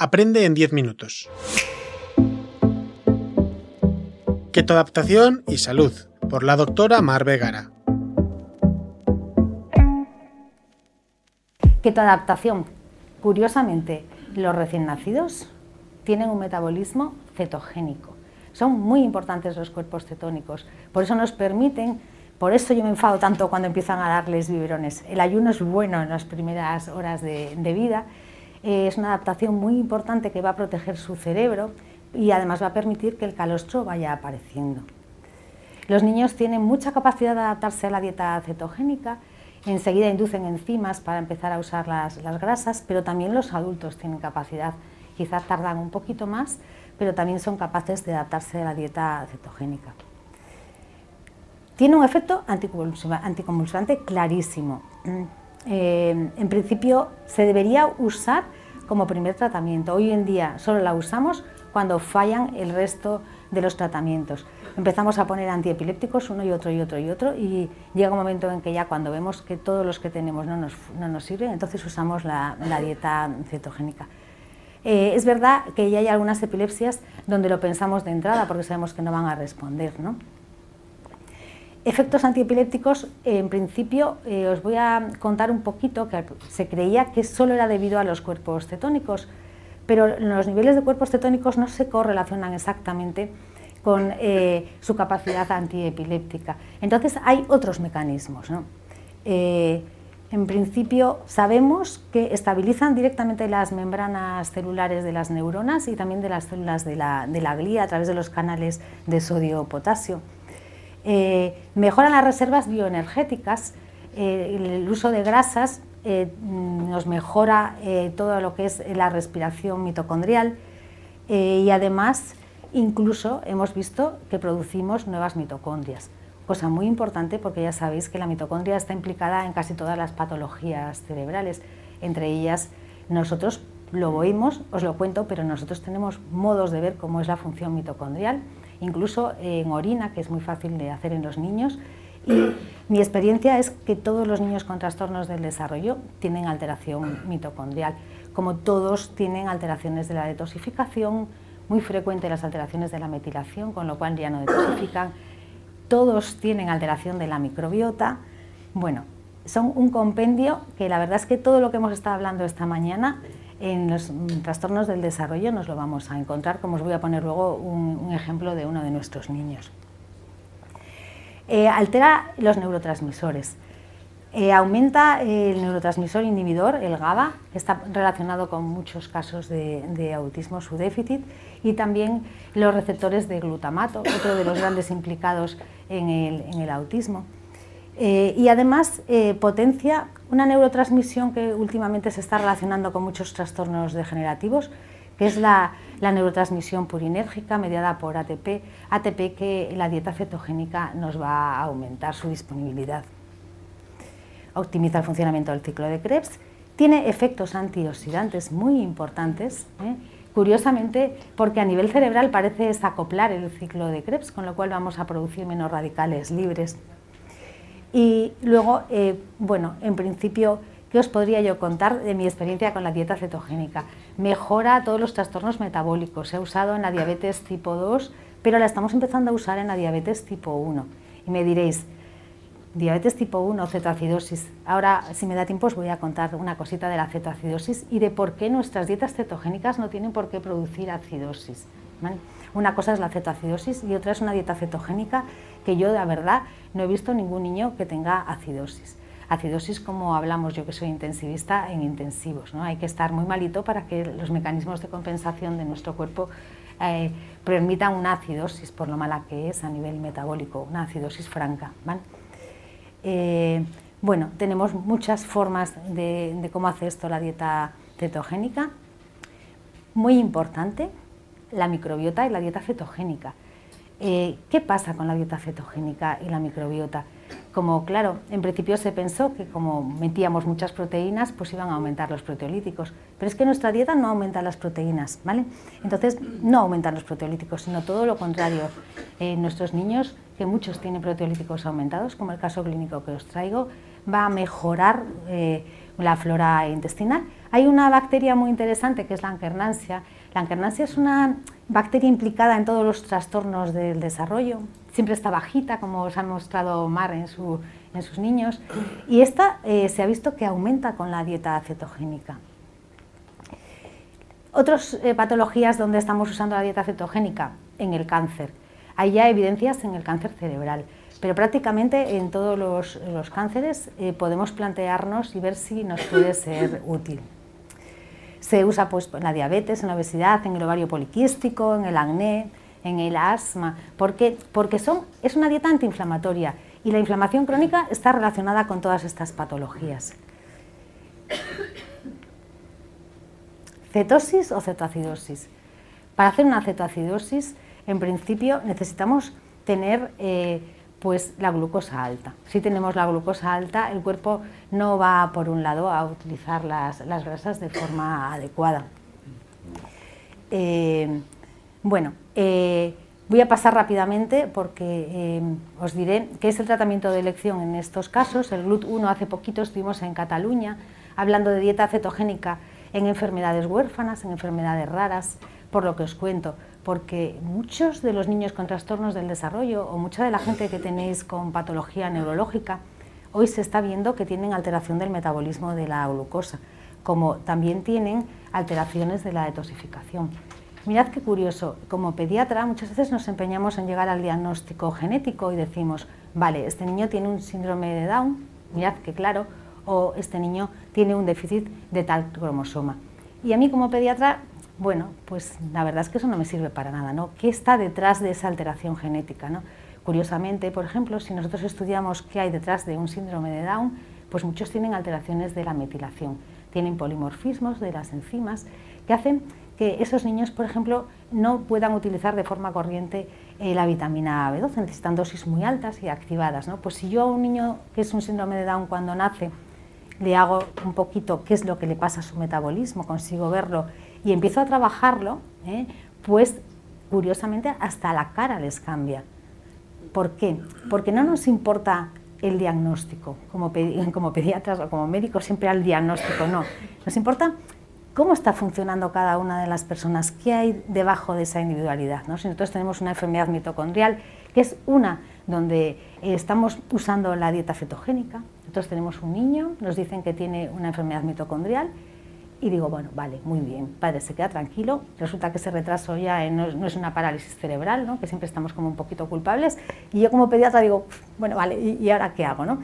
Aprende en 10 minutos. Ketoadaptación y salud, por la doctora Mar Vegara. Ketoadaptación. Curiosamente, los recién nacidos tienen un metabolismo cetogénico. Son muy importantes los cuerpos cetónicos. Por eso nos permiten, por eso yo me enfado tanto cuando empiezan a darles biberones. El ayuno es bueno en las primeras horas de, vida. Es una adaptación muy importante que va a proteger su cerebro y además va a permitir que el calostro vaya apareciendo. Los niños tienen mucha capacidad de adaptarse a la dieta cetogénica, enseguida inducen enzimas para empezar a usar las, las grasas, pero también los adultos tienen capacidad, quizás tardan un poquito más, pero también son capaces de adaptarse a la dieta cetogénica. Tiene un efecto anticonvulsivante clarísimo. Mm, eh, en principio se debería usar como primer tratamiento. Hoy en día solo la usamos cuando fallan el resto de los tratamientos. Empezamos a poner antiepilépticos uno y otro y otro y otro y llega un momento en que ya cuando vemos que todos los que tenemos no nos, no nos sirven, entonces usamos la, dieta cetogénica. Eh, es verdad que ya hay algunas epilepsias donde lo pensamos de entrada porque sabemos que no van a responder. ¿no? Efectos antiepilépticos, en principio, eh, os voy a contar un poquito que se creía que solo era debido a los cuerpos cetónicos, pero los niveles de cuerpos cetónicos no se correlacionan exactamente con eh, su capacidad antiepiléptica. Entonces hay otros mecanismos. ¿no? En principio sabemos que estabilizan directamente las membranas celulares de las neuronas y también de las células de la, glía a través de los canales de sodio-potasio. Eh, mejoran las reservas bioenergéticas, eh, el uso de grasas eh, nos mejora todo lo que es la respiración mitocondrial y además incluso hemos visto que producimos nuevas mitocondrias cosa muy importante porque ya sabéis que la mitocondria está implicada en casi todas las patologías cerebrales, entre ellas nosotros lo oímos, os lo cuento, pero nosotros tenemos modos de ver cómo es la función mitocondrial, incluso en orina, que es muy fácil de hacer en los niños. Y mi experiencia es que todos los niños con trastornos del desarrollo tienen alteración mitocondrial, como todos tienen alteraciones de la detoxificación, muy frecuente las alteraciones de la metilación, con lo cual ya no detoxifican, todos tienen alteración de la microbiota. Bueno, son un compendio que la verdad es que todo lo que hemos estado hablando esta mañana en los trastornos del desarrollo nos lo vamos a encontrar, como os voy a poner luego un, ejemplo de uno de nuestros niños. Eh, altera los neurotransmisores. Eh, aumenta el neurotransmisor inhibidor, el GABA, que está relacionado con muchos casos de, autismo, su déficit, y también los receptores de glutamato, otro de los grandes implicados en el, autismo. Eh, y además potencia una neurotransmisión que últimamente se está relacionando con muchos trastornos degenerativos, que es la, la neurotransmisión purinérgica mediada por ATP, ATP que la dieta cetogénica nos va a aumentar su disponibilidad optimiza el funcionamiento del ciclo de Krebs, tiene efectos antioxidantes muy importantes, ¿eh? curiosamente porque a nivel cerebral parece desacoplar el ciclo de Krebs, con lo cual vamos a producir menos radicales libres. Y luego, eh, bueno, en principio, ¿qué os podría yo contar de mi experiencia con la dieta cetogénica? Mejora todos los trastornos metabólicos, se ha usado en la diabetes tipo 2, pero la estamos empezando a usar en la diabetes tipo 1. Y me diréis, diabetes tipo 1, cetoacidosis. Ahora, si me da tiempo, os voy a contar una cosita de la cetoacidosis y de por qué nuestras dietas cetogénicas no tienen por qué producir acidosis. Una cosa es la cetoacidosis y otra es una dieta cetogénica que yo, de verdad, no he visto ningún niño que tenga acidosis. Acidosis, como hablamos yo que soy intensivista, en intensivos. ¿no? Hay que estar muy malito para que los mecanismos de compensación de nuestro cuerpo eh, permitan una acidosis, por lo mala que es a nivel metabólico, una acidosis franca. Eh, bueno, tenemos muchas formas de, cómo hace esto la dieta cetogénica. Muy importante, la microbiota y la dieta cetogénica. Eh, ¿Qué pasa con la dieta cetogénica y la microbiota? Como claro, en principio se pensó que como metíamos muchas proteínas, pues iban a aumentar los proteolíticos. Pero es que nuestra dieta no aumenta las proteínas, ¿vale? Entonces no aumentan los proteolíticos, sino todo lo contrario. Eh, nuestros niños, que muchos tienen proteolíticos aumentados, como el caso clínico que os traigo, va a mejorar eh, la flora intestinal. Hay una bacteria muy interesante que es la Ankernansia. La Ankernansia es una bacteria implicada en todos los trastornos del desarrollo. Siempre está bajita, como os ha mostrado Mar en, sus niños. Y esta eh, se ha visto que aumenta con la dieta cetogénica. Otras eh, patologías donde estamos usando la dieta cetogénica, en el cáncer. Hay ya evidencias en el cáncer cerebral, pero prácticamente en todos los, cánceres eh, podemos plantearnos y ver si nos puede ser útil. Se usa pues, en la diabetes, en la obesidad, en el ovario poliquístico, en el acné, en el asma, porque, porque son, es una dieta antiinflamatoria y la inflamación crónica está relacionada con todas estas patologías. ¿Cetosis o cetoacidosis? Para hacer una cetoacidosis, en principio necesitamos tener eh, pues la glucosa alta. Si tenemos la glucosa alta, el cuerpo no va por un lado a utilizar las, grasas de forma adecuada. Eh, bueno, eh, voy a pasar rápidamente porque os diré qué es el tratamiento de elección en estos casos. El GLUT1 hace poquito estuvimos en Cataluña hablando de dieta cetogénica en enfermedades huérfanas, en enfermedades raras, por lo que os cuento, porque muchos de los niños con trastornos del desarrollo o mucha de la gente que tenéis con patología neurológica, hoy se está viendo que tienen alteración del metabolismo de la glucosa, como también tienen alteraciones de la detoxificación. Mirad qué curioso, como pediatra muchas veces nos empeñamos en llegar al diagnóstico genético y decimos, vale, este niño tiene un síndrome de Down, mirad que claro, o este niño tiene un déficit de tal cromosoma. Y a mí como pediatra, bueno, pues la verdad es que eso no me sirve para nada, ¿no? ¿Qué está detrás de esa alteración genética, ¿no? Curiosamente, por ejemplo, si nosotros estudiamos qué hay detrás de un síndrome de Down, pues muchos tienen alteraciones de la metilación, tienen polimorfismos de las enzimas que hacen que esos niños, por ejemplo, no puedan utilizar de forma corriente eh, la vitamina B12, necesitan dosis muy altas y activadas. ¿no? Pues si yo a un niño que es un síndrome de Down cuando nace le hago un poquito qué es lo que le pasa a su metabolismo, consigo verlo y empiezo a trabajarlo, ¿eh? pues curiosamente hasta la cara les cambia. ¿Por qué? Porque no nos importa el diagnóstico, como, como pediatras o como médicos siempre al diagnóstico, no. Nos importa cómo está funcionando cada una de las personas, qué hay debajo de esa individualidad. ¿no? Si nosotros tenemos una enfermedad mitocondrial, que es una donde estamos usando la dieta cetogénica, nosotros tenemos un niño, nos dicen que tiene una enfermedad mitocondrial y digo, bueno, vale, muy bien, padre, se queda tranquilo, resulta que ese retraso ya no, es una parálisis cerebral, ¿no? que siempre estamos como un poquito culpables, y yo como pediatra digo, bueno, vale, ¿y, y ahora qué hago? ¿no?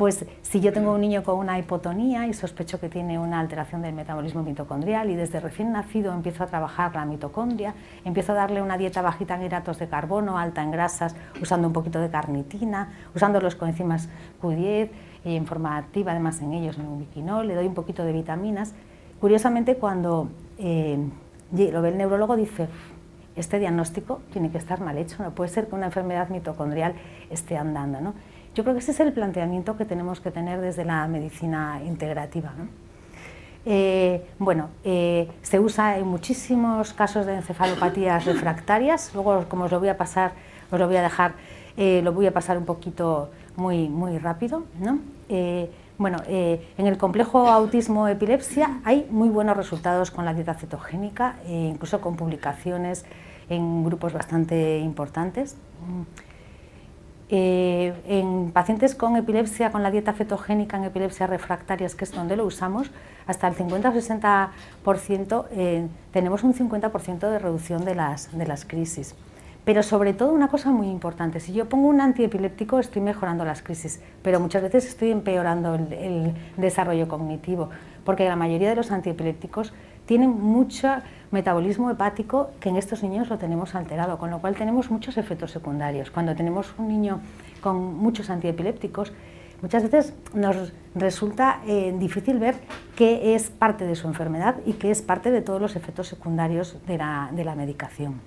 Pues si yo tengo un niño con una hipotonía y sospecho que tiene una alteración del metabolismo mitocondrial y desde recién nacido empiezo a trabajar la mitocondria, empiezo a darle una dieta bajita en hidratos de carbono, alta en grasas, usando un poquito de carnitina, usando los coenzimas Q10 y en forma activa además en ellos, en un biquinol, le doy un poquito de vitaminas. Curiosamente cuando eh, lo ve el neurólogo dice, este diagnóstico tiene que estar mal hecho, no puede ser que una enfermedad mitocondrial esté andando. ¿no? Yo creo que ese es el planteamiento que tenemos que tener desde la medicina integrativa. Eh, bueno, eh, se usa en muchísimos casos de encefalopatías refractarias, luego como os lo voy a pasar, os lo voy a dejar, lo voy a pasar un poquito muy, muy rápido. Bueno, en el complejo autismo-epilepsia hay muy buenos resultados con la dieta cetogénica, incluso con publicaciones en grupos bastante importantes. Eh, en pacientes con epilepsia, con la dieta cetogénica en epilepsias refractarias, que es donde lo usamos, hasta el 50 o 60% eh, tenemos un 50% de reducción de las, de las crisis. Pero sobre todo una cosa muy importante, si yo pongo un antiepiléptico estoy mejorando las crisis, pero muchas veces estoy empeorando el, desarrollo cognitivo, porque la mayoría de los antiepilépticos tienen mucho metabolismo hepático que en estos niños lo tenemos alterado, con lo cual tenemos muchos efectos secundarios. Cuando tenemos un niño con muchos antiepilépticos, muchas veces nos resulta eh, difícil ver qué es parte de su enfermedad y qué es parte de todos los efectos secundarios de la, medicación.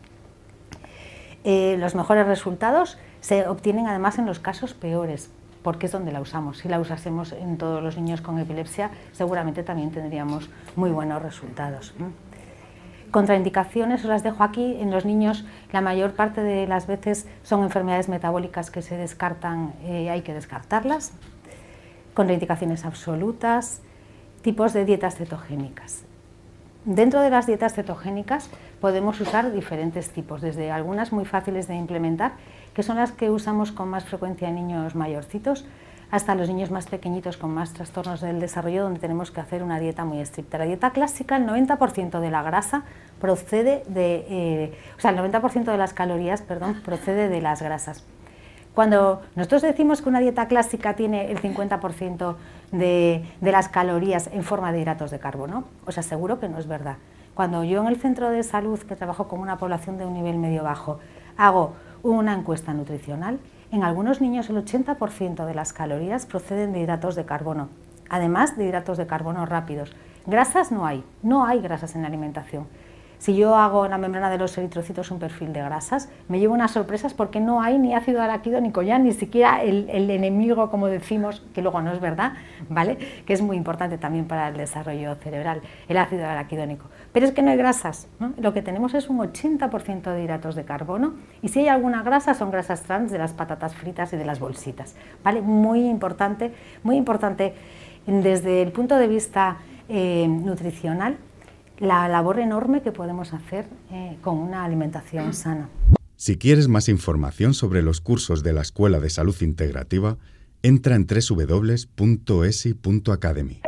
Eh, los mejores resultados se obtienen además en los casos peores, porque es donde la usamos. Si la usásemos en todos los niños con epilepsia, seguramente también tendríamos muy buenos resultados. Contraindicaciones os las dejo aquí. En los niños la mayor parte de las veces son enfermedades metabólicas que se descartan, eh, hay que descartarlas. contraindicaciones absolutas, tipos de dietas cetogénicas. Dentro de las dietas cetogénicas podemos usar diferentes tipos, desde algunas muy fáciles de implementar, que son las que usamos con más frecuencia en niños mayorcitos, hasta los niños más pequeñitos con más trastornos del desarrollo, donde tenemos que hacer una dieta muy estricta. La dieta clásica, el 90% de la grasa procede de, eh, o sea, el 90% de las calorías, perdón, procede de las grasas. Cuando nosotros decimos que una dieta clásica tiene el 50% de, de, las calorías en forma de hidratos de carbono, os aseguro que no es verdad. Cuando yo en el centro de salud, que trabajo con una población de un nivel medio-bajo, hago una encuesta nutricional, en algunos niños el 80% de las calorías proceden de hidratos de carbono, además de hidratos de carbono rápidos. Grasas no hay, no hay grasas en la alimentación. Si yo hago en la membrana de los eritrocitos un perfil de grasas, me llevo unas sorpresas porque no hay ni ácido araquidónico ya, ni siquiera el, enemigo, como decimos, que luego no es verdad, ¿vale? Que es muy importante también para el desarrollo cerebral, el ácido araquidónico. Pero es que no hay grasas, Lo que tenemos es un 80% de hidratos de carbono y si hay alguna grasa son grasas trans de las patatas fritas y de las bolsitas, ¿vale? Muy importante, muy importante desde el punto de vista eh, nutricional la labor enorme que podemos hacer eh, con una alimentación sana. Si quieres más información sobre los cursos de la Escuela de Salud Integrativa, entra en www.esi.academy.